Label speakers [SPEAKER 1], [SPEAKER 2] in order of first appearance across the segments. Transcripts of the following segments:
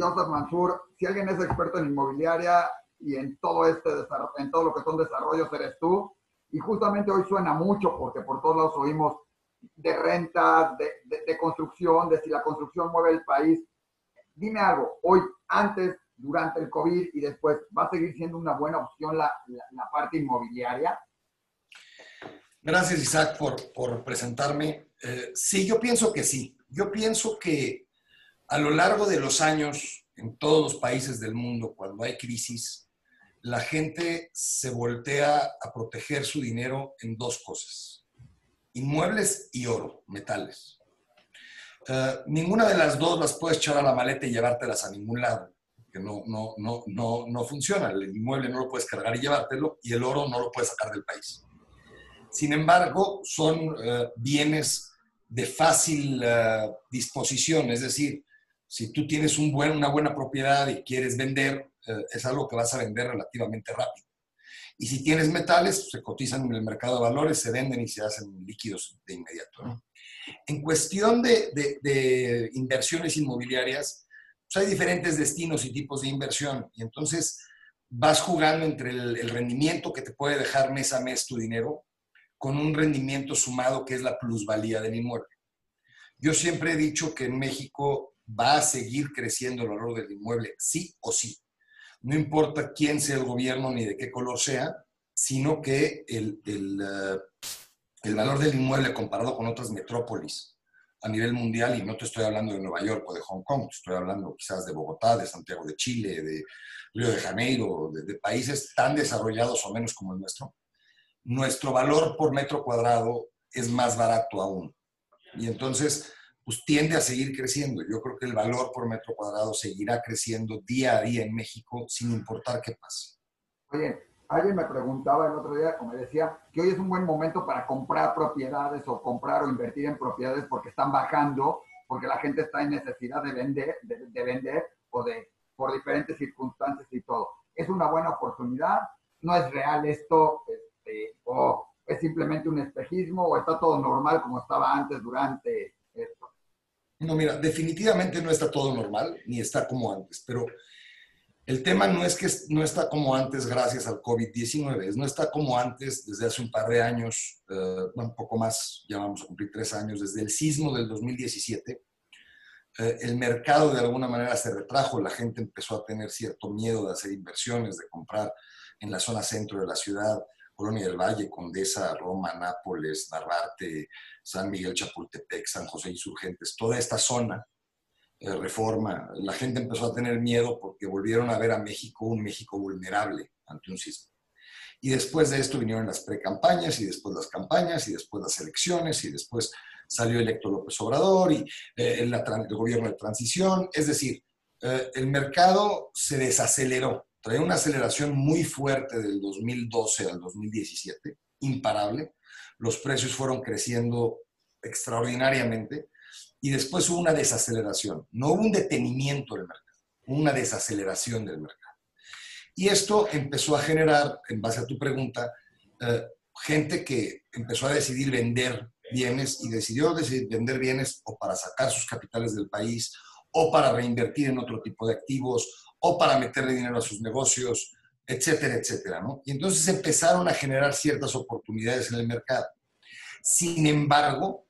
[SPEAKER 1] Joseph Mansur, si alguien es experto en inmobiliaria y en todo este en todo lo que son desarrollos, eres tú. Y justamente hoy suena mucho porque por todos lados oímos de renta, de, de, construcción, de si la construcción mueve el país. Dime algo, hoy, antes, durante el COVID y después, ¿va a seguir siendo una buena opción la, la, parte inmobiliaria?
[SPEAKER 2] Gracias, Isaac, por, por presentarme. Eh, sí, yo pienso que sí. Yo pienso que a lo largo de los años, en todos los países del mundo, cuando hay crisis, la gente se voltea a proteger su dinero en dos cosas, inmuebles y oro, metales. Eh, ninguna de las dos las puedes echar a la maleta y llevártelas a ningún lado, que no, no, no, no, no funciona. El inmueble no lo puedes cargar y llevártelo y el oro no lo puedes sacar del país. Sin embargo, son eh, bienes de fácil uh, disposición, es decir, si tú tienes un buen, una buena propiedad y quieres vender, eh, es algo que vas a vender relativamente rápido. Y si tienes metales, se cotizan en el mercado de valores, se venden y se hacen líquidos de inmediato. En cuestión de, de, inversiones inmobiliarias, pues hay diferentes destinos y tipos de inversión. Y entonces vas jugando entre el, el rendimiento que te puede dejar mes a mes tu dinero con un rendimiento sumado que es la plusvalía del inmueble. Yo siempre he dicho que en México va a seguir creciendo el valor del inmueble, sí o sí. No importa quién sea el gobierno ni de qué color sea, sino que el, eh, el valor del inmueble comparado con otras metrópolis a nivel mundial, y no te estoy hablando de Nueva York o de Hong Kong, te estoy hablando quizás de Bogotá, de Santiago de Chile, de Río de Janeiro, de, de países tan desarrollados o menos como el nuestro, nuestro valor por metro cuadrado es más barato aún. Y entonces, pues tiende a seguir creciendo. Yo creo que el valor por metro cuadrado seguirá creciendo día a día en México sin importar qué pase.
[SPEAKER 1] Oye, alguien me preguntaba el otro día, como decía, que hoy es un buen momento para comprar propiedades o comprar o invertir en propiedades porque están bajando, porque la gente está en necesidad de vender, de, vender o de por diferentes circunstancias y todo. Es una buena oportunidad, no es real esto, este, o es simplemente un espejismo, o está todo normal como estaba antes durante.
[SPEAKER 2] No, mira, definitivamente no está todo normal, ni está como antes, pero el tema no es que no está como antes gracias al COVID-19, es no está como antes desde hace un par de años, eh, un poco más, ya vamos a cumplir tres años, desde el sismo del 2017. Eh, el mercado de alguna manera se retrajo, la gente empezó a tener cierto miedo de hacer inversiones, de comprar en la zona centro de la ciudad, Colonia del Valle, Condesa, Roma, Nápoles, Narvarte, San Miguel Chapultepec, San José Insurgentes, toda esta zona, eh, reforma, la gente empezó a tener miedo porque volvieron a ver a México un México vulnerable ante un sismo. Y después de esto vinieron las precampañas y después las campañas y después las elecciones y después salió electo López Obrador y eh, el, gobierno de transición. Es decir, eh, el mercado se desaceleró traía una aceleración muy fuerte del 2012 al 2017, imparable. Los precios fueron creciendo extraordinariamente y después hubo una desaceleración. No hubo un detenimiento del mercado, hubo una desaceleración del mercado. Y esto empezó a generar, en base a tu pregunta, eh, gente que empezó a decidir vender bienes y decidió decidir vender bienes o para sacar sus capitales del país o para reinvertir en otro tipo de activos o para meterle dinero a sus negocios, etcétera, etcétera, ¿no? Y entonces empezaron a generar ciertas oportunidades en el mercado. Sin embargo,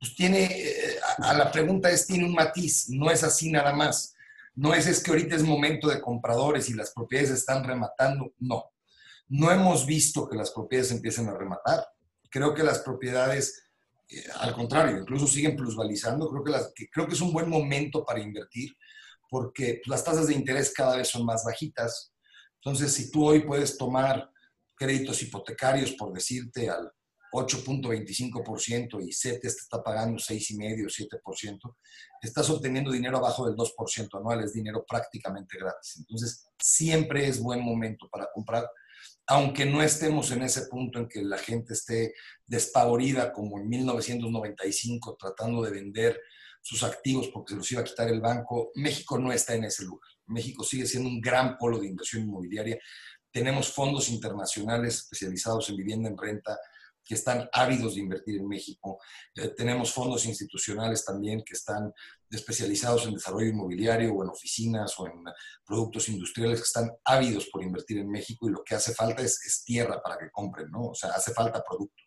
[SPEAKER 2] pues tiene, eh, a la pregunta es, tiene un matiz, no es así nada más. No es, es que ahorita es momento de compradores y las propiedades están rematando, no. No hemos visto que las propiedades empiecen a rematar. Creo que las propiedades, eh, al contrario, incluso siguen plusvalizando. Creo que, las, creo que es un buen momento para invertir porque las tasas de interés cada vez son más bajitas. Entonces, si tú hoy puedes tomar créditos hipotecarios, por decirte, al 8.25% y CETES te está pagando 6,5%, 7%, estás obteniendo dinero abajo del 2% anual, es dinero prácticamente gratis. Entonces, siempre es buen momento para comprar, aunque no estemos en ese punto en que la gente esté despavorida como en 1995 tratando de vender sus activos porque se los iba a quitar el banco. México no está en ese lugar. México sigue siendo un gran polo de inversión inmobiliaria. Tenemos fondos internacionales especializados en vivienda en renta que están ávidos de invertir en México. Eh, tenemos fondos institucionales también que están especializados en desarrollo inmobiliario o en oficinas o en productos industriales que están ávidos por invertir en México y lo que hace falta es, tierra para que compren, ¿no? O sea, hace falta producto.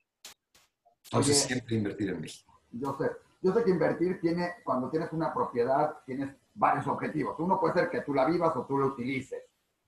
[SPEAKER 2] Entonces, siempre invertir en México.
[SPEAKER 1] Sé, yo sé que invertir tiene, cuando tienes una propiedad, tienes varios objetivos. Uno puede ser que tú la vivas o tú la utilices.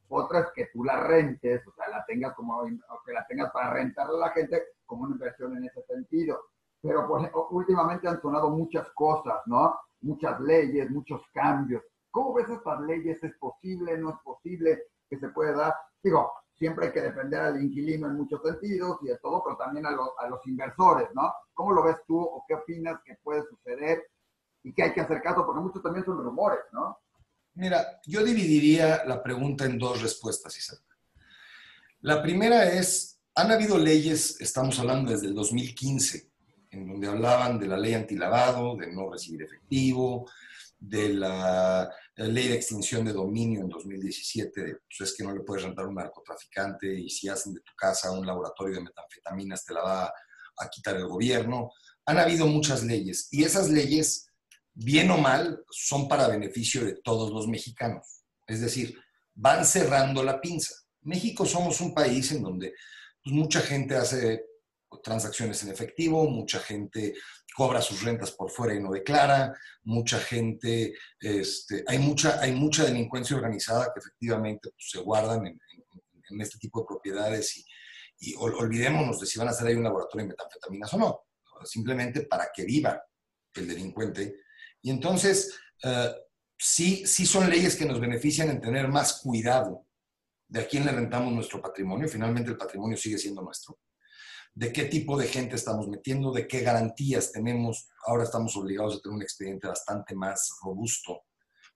[SPEAKER 1] Otra es que tú la rentes, o sea, la tengas como, que la tengas para rentarla a la gente como una inversión en ese sentido. Pero pues, últimamente han sonado muchas cosas, ¿no? Muchas leyes, muchos cambios. ¿Cómo ves estas leyes? ¿Es posible? ¿No es posible que se pueda dar? Digo, siempre hay que defender al inquilino en muchos sentidos y de todo, pero también a, a los inversores, ¿no? ¿Cómo lo ves tú o qué opinas que puede suceder y que hay que hacer caso? Porque muchos también son rumores, ¿no?
[SPEAKER 2] Mira, yo dividiría la pregunta en dos respuestas, Isabel. La primera es, han habido leyes, estamos hablando desde el 2015, en donde hablaban de la ley antilavado, de no recibir efectivo, de la, ley de extinción de dominio en 2017, pues es que no le puedes rentar a un narcotraficante y si hacen de tu casa un laboratorio de metanfetaminas te la va a quitar el gobierno. Han habido muchas leyes y esas leyes bien o mal, son para beneficio de todos los mexicanos. Es decir, van cerrando la pinza. México somos un país en donde pues, mucha gente hace transacciones en efectivo, mucha gente cobra sus rentas por fuera y no declara, mucha gente, este, hay, mucha, hay mucha delincuencia organizada que efectivamente pues, se guardan en, este tipo de propiedades y, y olvidémonos de si van a hacer ahí un laboratorio de metanfetaminas o no, simplemente para que viva el delincuente y entonces, eh, sí, sí son leyes que nos benefician en tener más cuidado de a quién le rentamos nuestro patrimonio. Finalmente el patrimonio sigue siendo nuestro. De qué tipo de gente estamos metiendo, de qué garantías tenemos. Ahora estamos obligados a tener un expediente bastante más robusto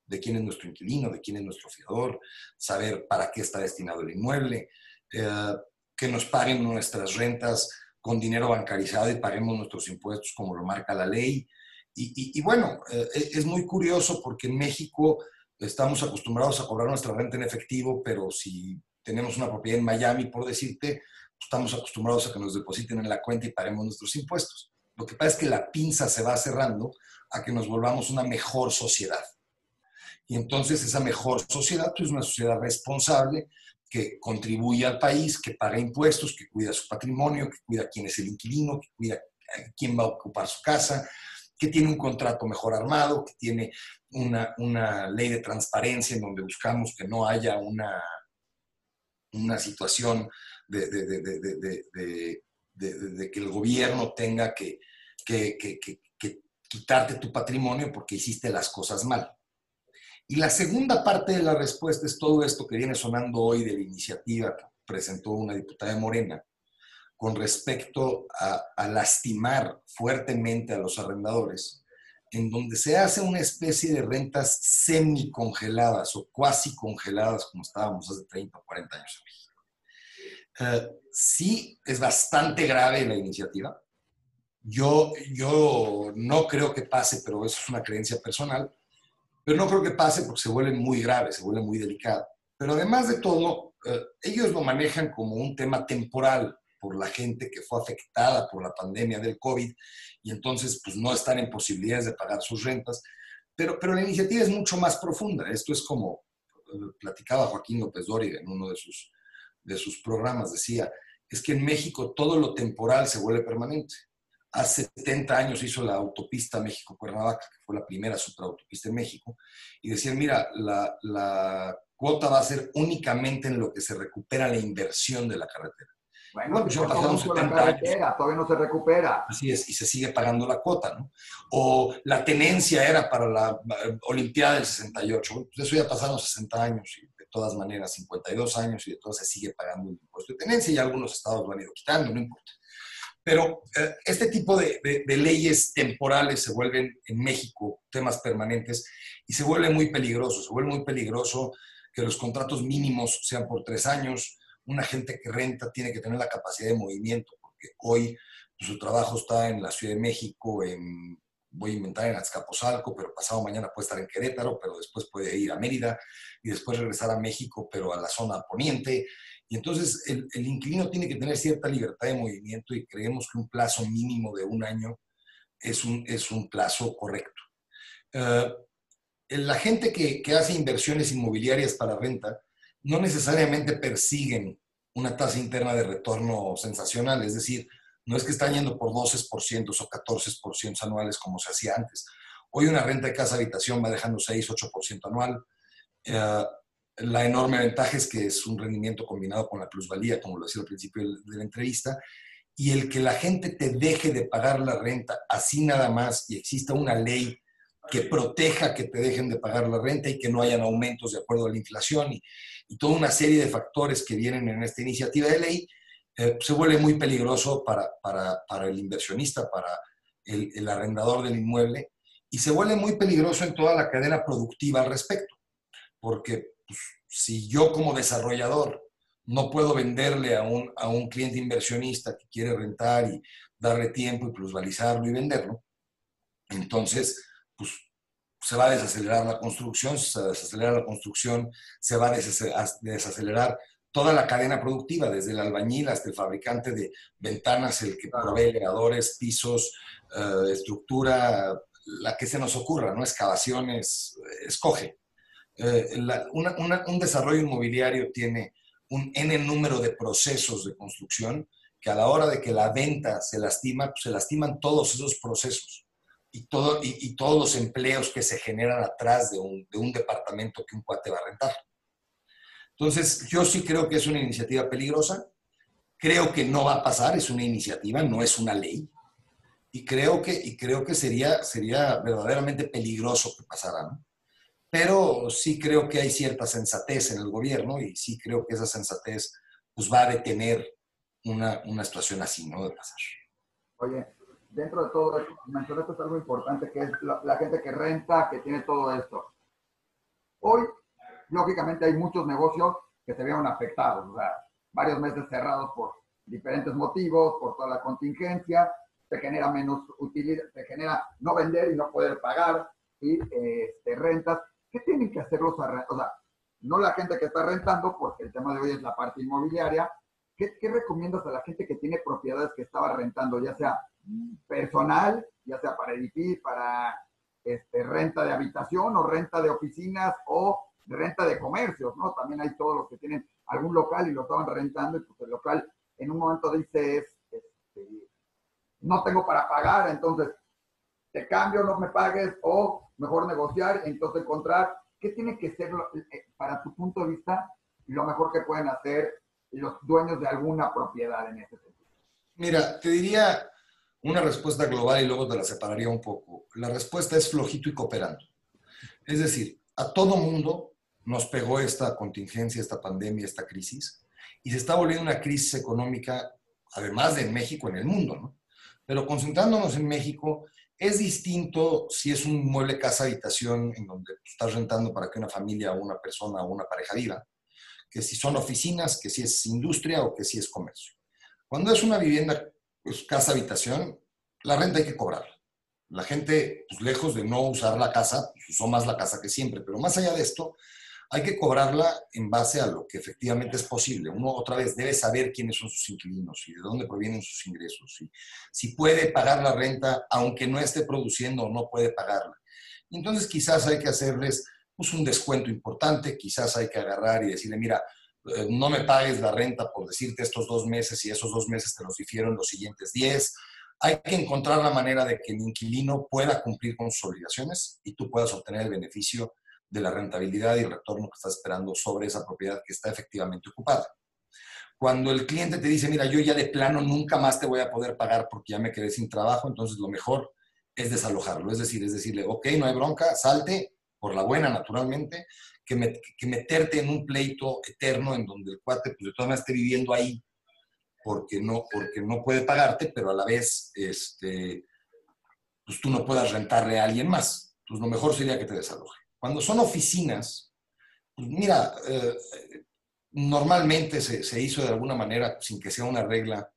[SPEAKER 2] de quién es nuestro inquilino, de quién es nuestro fiador, saber para qué está destinado el inmueble, eh, que nos paguen nuestras rentas con dinero bancarizado y paguemos nuestros impuestos como lo marca la ley. Y, bueno, eh, es muy curioso porque en México estamos acostumbrados a cobrar nuestra renta en efectivo, pero si tenemos una propiedad en Miami, por decirte, estamos acostumbrados a que nos depositen en la cuenta y paguemos nuestros impuestos. Lo que pasa es que la pinza se va cerrando a que nos volvamos una mejor sociedad. Y entonces esa mejor sociedad pues, es una sociedad responsable que contribuye al país, que paga impuestos, que cuida su patrimonio, que cuida quién es el inquilino, que cuida quién va a ocupar su casa, que tiene un contrato mejor armado, que tiene una, ley de transparencia en donde buscamos que no haya una, una situación de, que el gobierno tenga que, quitarte tu patrimonio porque hiciste las cosas mal. Y la segunda parte de la respuesta es todo esto que viene sonando hoy de la iniciativa que presentó una diputada de Morena, con respecto a, lastimar fuertemente a los arrendadores, en donde se hace una especie de rentas semicongeladas o cuasi congeladas, como estábamos hace 30 o 40 años. Eh, sí, es bastante grave la iniciativa. Yo, yo no creo que pase, pero eso es una creencia personal. Pero no creo que pase porque se vuelve muy grave, se vuelve muy delicado. Pero además de todo, eh, ellos lo manejan como un tema temporal por la gente que fue afectada por la pandemia del COVID y entonces pues no están en posibilidades de pagar sus rentas. Pero, pero la iniciativa es mucho más profunda. Esto es como platicaba Joaquín López Dóriga en uno de sus, de sus programas, decía, es que en México todo lo temporal se vuelve permanente. Hace 70 años hizo la autopista México-Cuernavaca, que fue la primera superautopista en México, y decían, mira, la, la cuota va a ser únicamente en lo que se recupera la inversión de la carretera.
[SPEAKER 1] Bueno, pues ya pasaron 70 años. Todavía no se recupera.
[SPEAKER 2] Así es, y se sigue pagando la cuota, ¿no? O la tenencia era para la eh, Olimpiada del 68. Pues eso ya pasaron 60 años y todas maneras 52 años y de se sigue pagando el impuesto de tenencia y algunos estados lo han ido quitando, no importa. Pero eh, este tipo de, de, leyes temporales se vuelven en México temas permanentes y se vuelve muy peligroso. Se vuelve muy peligroso que los contratos mínimos sean por tres años, una gente que renta tiene que tener la capacidad de movimiento, porque hoy pues, su trabajo está en la Ciudad de México, en voy a inventar en Azcapotzalco, pero pasado mañana puede estar en Querétaro, pero después puede ir a Mérida y después regresar a México, pero a la zona poniente. Y entonces el, inquilino tiene que tener cierta libertad de movimiento y creemos que un plazo mínimo de un año es un, es un plazo correcto. Eh, la gente que, que hace inversiones inmobiliarias para renta no necesariamente persiguen una tasa interna de retorno sensacional, es decir, no es que están yendo por 12% o 14% anuales como se hacía antes. Hoy una renta de casa habitación va dejando 6, 8% anual. Eh, la enorme ventaja es que es un rendimiento combinado con la plusvalía, como lo decía al principio de la entrevista, y el que la gente te deje de pagar la renta así nada más y exista una ley que proteja que te dejen de pagar la renta y que no hayan aumentos de acuerdo a la inflación y toda una serie de factores que vienen en esta iniciativa de ley, eh, se vuelve muy peligroso para, para, para el inversionista, para el, arrendador del inmueble, y se vuelve muy peligroso en toda la cadena productiva al respecto, porque pues, si yo como desarrollador no puedo venderle a un, a un cliente inversionista que quiere rentar y darle tiempo y plusvalizarlo y venderlo, entonces, pues se va a desacelerar la construcción, se va a desacelerar la construcción, se va a desacelerar toda la cadena productiva, desde el albañil hasta el fabricante de ventanas, el que provee elevadores, pisos, eh, estructura, la que se nos ocurra, ¿no? Excavaciones, escoge. Eh, un desarrollo inmobiliario tiene un N número de procesos de construcción que a la hora de que la venta se lastima, pues se lastiman todos esos procesos y, todo, y, todos los empleos que se generan atrás de un, de un departamento que un cuate va a rentar. Entonces, yo sí creo que es una iniciativa peligrosa. Creo que no va a pasar, es una iniciativa, no es una ley. Y creo que, y creo que sería, sería verdaderamente peligroso que pasara. ¿no? Pero sí creo que hay cierta sensatez en el gobierno y sí creo que esa sensatez pues, va a detener una, una situación así, ¿no? De pasar.
[SPEAKER 1] Oye, dentro de todo mencionaste algo importante, que es la, la gente que renta, que tiene todo esto. Hoy lógicamente hay muchos negocios que se vieron afectados, o sea, varios meses cerrados por diferentes motivos, por toda la contingencia, se genera menos utilidad, se genera no vender y no poder pagar, y este, rentas. ¿Qué tienen que hacer los? O sea, no la gente que está rentando, porque el tema de hoy es la parte inmobiliaria. ¿Qué, ¿Qué, recomiendas a la gente que tiene propiedades que estaba rentando, ya sea personal, ya sea para edificio, para este, renta de habitación o renta de oficinas o renta de comercios, ¿no? También hay todos los que tienen algún local y lo estaban rentando y pues el local en un momento dice es, este, no tengo para pagar, entonces te cambio, no me pagues o mejor negociar, entonces encontrar qué tiene que ser eh, para tu punto de vista lo mejor que pueden hacer los dueños de alguna propiedad en ese sentido.
[SPEAKER 2] Mira, te diría una respuesta global y luego te la separaría un poco. La respuesta es flojito y cooperando. Es decir, a todo mundo nos pegó esta contingencia, esta pandemia, esta crisis, y se está volviendo una crisis económica, además de en México, en el mundo, ¿no? Pero concentrándonos en México, es distinto si es un mueble casa habitación en donde estás rentando para que una familia o una persona o una pareja viva, que si son oficinas, que si es industria o que si es comercio. Cuando es una vivienda pues, casa habitación, la renta hay que cobrarla. La gente, pues, lejos de no usar la casa, pues, usó más la casa que siempre, pero más allá de esto, hay que cobrarla en base a lo que efectivamente es posible. Uno, otra vez, debe saber quiénes son sus inquilinos y de dónde provienen sus ingresos. Y si puede pagar la renta, aunque no esté produciendo o no puede pagarla. Entonces, quizás hay que hacerles pues, un descuento importante, quizás hay que agarrar y decirle, mira, eh, no me pagues la renta por decirte estos dos meses y esos dos meses te los difieron los siguientes diez. Hay que encontrar la manera de que el inquilino pueda cumplir con sus obligaciones y tú puedas obtener el beneficio de la rentabilidad y el retorno que estás esperando sobre esa propiedad que está efectivamente ocupada. Cuando el cliente te dice, mira, yo ya de plano nunca más te voy a poder pagar porque ya me quedé sin trabajo, entonces lo mejor es desalojarlo. Es decir, es decirle, ok, no hay bronca, salte, por la buena naturalmente, que, que meterte en un pleito eterno en donde el cuate pues, de todas maneras esté viviendo ahí porque no, porque no puede pagarte, pero a la vez este, pues tú no puedas rentarle a alguien más. Pues lo mejor sería que te desaloje. Cuando son oficinas, pues mira, eh, normalmente se, hizo de alguna manera, sin que sea una regla,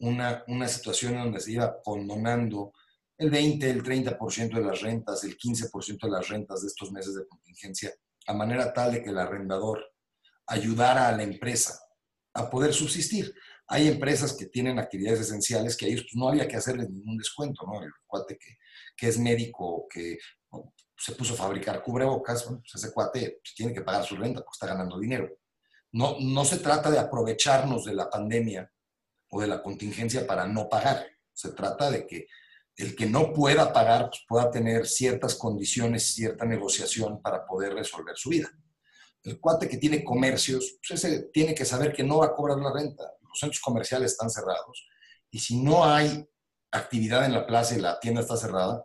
[SPEAKER 2] una, una situación en donde se iba condonando el 20, el 30% de las rentas, el 15% de las rentas de estos meses de contingencia, a manera tal de que el arrendador ayudara a la empresa a poder subsistir. Hay empresas que tienen actividades esenciales que a ellos pues, no había que hacerles ningún descuento, ¿no? El cuate que, que es médico, que se puso a fabricar cubrebocas, pues ese cuate pues, tiene que pagar su renta porque está ganando dinero. No, no se trata de aprovecharnos de la pandemia o de la contingencia para no pagar. Se trata de que el que no pueda pagar pues, pueda tener ciertas condiciones, cierta negociación para poder resolver su vida. El cuate que tiene comercios, pues ese tiene que saber que no va a cobrar la renta. Los centros comerciales están cerrados y si no hay actividad en la plaza y la tienda está cerrada,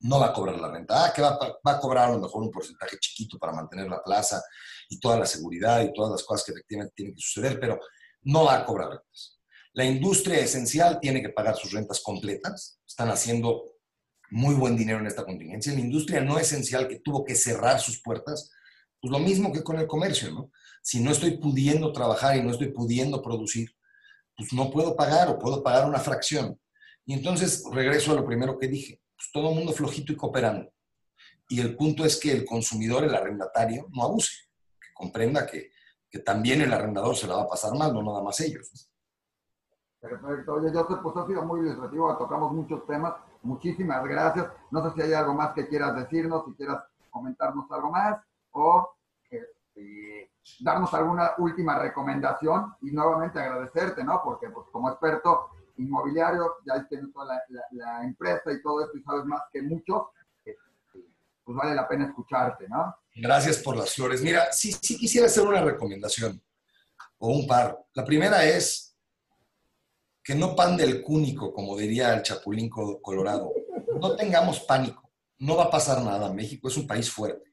[SPEAKER 2] no va a cobrar la renta. Ah, que va, va, a cobrar a lo mejor un porcentaje chiquito para mantener la plaza y toda la seguridad y todas las cosas que efectivamente tienen que suceder, pero no va a cobrar rentas. La industria esencial tiene que pagar sus rentas completas. Están haciendo muy buen dinero en esta contingencia. La industria no esencial que tuvo que cerrar sus puertas, pues lo mismo que con el comercio, ¿no? Si no estoy pudiendo trabajar y no estoy pudiendo producir, pues no puedo pagar o puedo pagar una fracción. Y entonces regreso a lo primero que dije, pues todo el mundo flojito y cooperando. Y el punto es que el consumidor, el arrendatario, no abuse, que comprenda que, que también el arrendador se la va a pasar mal, no nada más ellos.
[SPEAKER 1] Perfecto. Oye, Joseph, pues ha sido muy ilustrativo, tocamos muchos temas. Muchísimas gracias. No sé si hay algo más que quieras decirnos, si quieras comentarnos algo más o este, darnos alguna última recomendación y nuevamente agradecerte, ¿no? Porque pues, como experto inmobiliario ya tienes toda la, la, empresa y todo esto y sabes más que muchos, este, pues vale la pena escucharte, ¿no?
[SPEAKER 2] Gracias por las flores. Mira, sí, sí quisiera hacer una recomendación o un par. La primera es que no pan del cúnico, como diría el Chapulín Colorado. No tengamos pánico, no va a pasar nada. México es un país fuerte.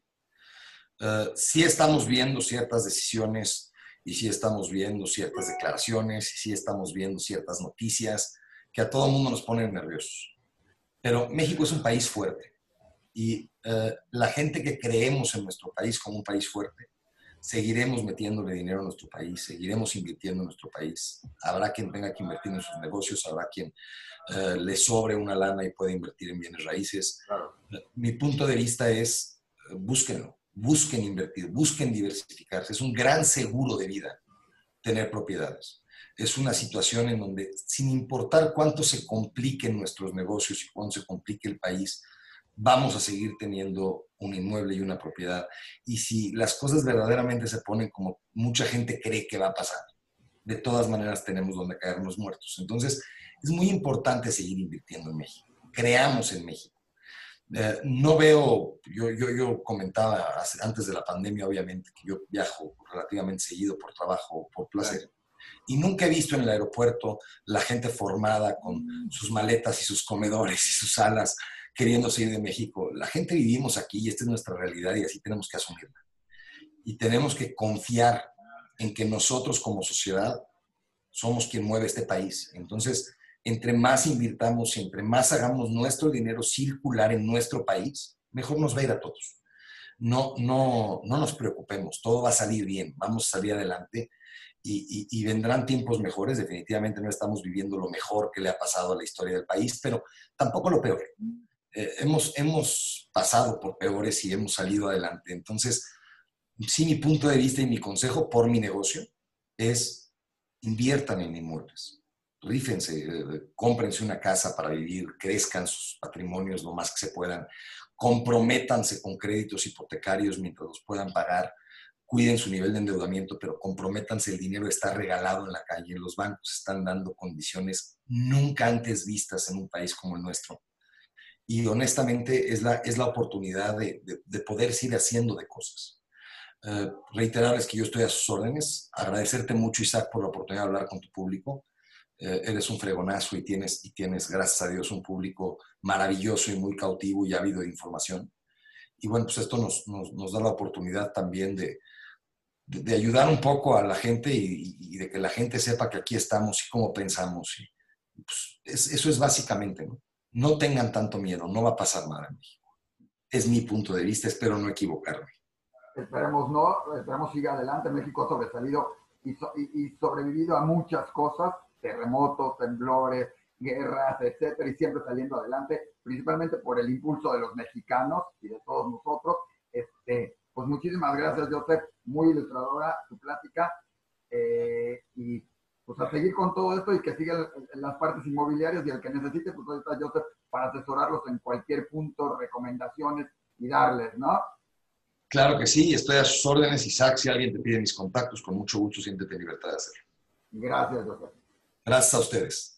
[SPEAKER 2] Uh, sí estamos viendo ciertas decisiones y sí estamos viendo ciertas declaraciones y sí estamos viendo ciertas noticias que a todo el mundo nos ponen nerviosos. Pero México es un país fuerte y uh, la gente que creemos en nuestro país como un país fuerte, seguiremos metiéndole dinero a nuestro país, seguiremos invirtiendo en nuestro país. Habrá quien tenga que invertir en sus negocios, habrá quien uh, le sobre una lana y pueda invertir en bienes raíces. Claro. Mi punto de vista es, uh, búsquenlo, busquen invertir, busquen diversificarse. Es un gran seguro de vida tener propiedades. Es una situación en donde, sin importar cuánto se compliquen nuestros negocios y cuánto se complique el país, vamos a seguir teniendo un inmueble y una propiedad. Y si las cosas verdaderamente se ponen como mucha gente cree que va a pasar, de todas maneras tenemos donde caernos muertos. Entonces, es muy importante seguir invirtiendo en México. Creamos en México. Eh, no veo, yo, yo, yo comentaba antes de la pandemia, obviamente, que yo viajo relativamente seguido por trabajo, por placer. Y nunca he visto en el aeropuerto la gente formada con sus maletas y sus comedores y sus salas queriendo salir de México. La gente vivimos aquí y esta es nuestra realidad y así tenemos que asumirla. Y tenemos que confiar en que nosotros como sociedad somos quien mueve este país. Entonces, entre más invirtamos, entre más hagamos nuestro dinero circular en nuestro país, mejor nos va a ir a todos. No, no, no nos preocupemos, todo va a salir bien, vamos a salir adelante y, vendrán tiempos mejores. Definitivamente no estamos viviendo lo mejor que le ha pasado a la historia del país, pero tampoco lo peor. Eh, hemos, hemos pasado por peores y hemos salido adelante. Entonces, sí, mi punto de vista y mi consejo por mi negocio es inviertan en inmuebles. Rífense, eh, cómprense una casa para vivir, crezcan sus patrimonios lo más que se puedan, comprométanse con créditos hipotecarios mientras los puedan pagar, cuiden su nivel de endeudamiento, pero comprométanse, el dinero está regalado en la calle, los bancos están dando condiciones nunca antes vistas en un país como el nuestro y honestamente es la, es la oportunidad de, de, poder seguir haciendo de cosas. Uh, reiterarles que yo estoy a sus órdenes, agradecerte mucho Isaac por la oportunidad de hablar con tu público. Uh, eres un fregonazo y tienes, y tienes, gracias a Dios, un público maravilloso y muy cautivo y ávido de información. Y bueno, pues esto nos, nos, nos da la oportunidad también de, de, de, ayudar un poco a la gente y, y, de que la gente sepa que aquí estamos y cómo pensamos. Y, pues es, eso es básicamente, ¿no? no tengan tanto miedo, no va a pasar nada en México. Es mi punto de vista, espero no equivocarme.
[SPEAKER 1] Esperemos no, esperemos siga adelante. México ha sobresalido y, y, y sobrevivido a muchas cosas, terremotos, temblores, guerras, etcétera, y siempre saliendo adelante, principalmente por el impulso de los mexicanos y de todos nosotros. Este, pues muchísimas gracias, Joseph, muy ilustradora tu plática, eh, y pues a seguir con todo esto y que sigan las partes inmobiliarias y el que necesite, pues ahí está Joseph para asesorarlos en cualquier punto, recomendaciones y darles, ¿no?
[SPEAKER 2] Claro que sí, estoy a sus órdenes, Isaac, si alguien te pide mis contactos, con mucho gusto siéntete en libertad de hacerlo.
[SPEAKER 1] Gracias, Joseph.
[SPEAKER 2] Gracias a ustedes.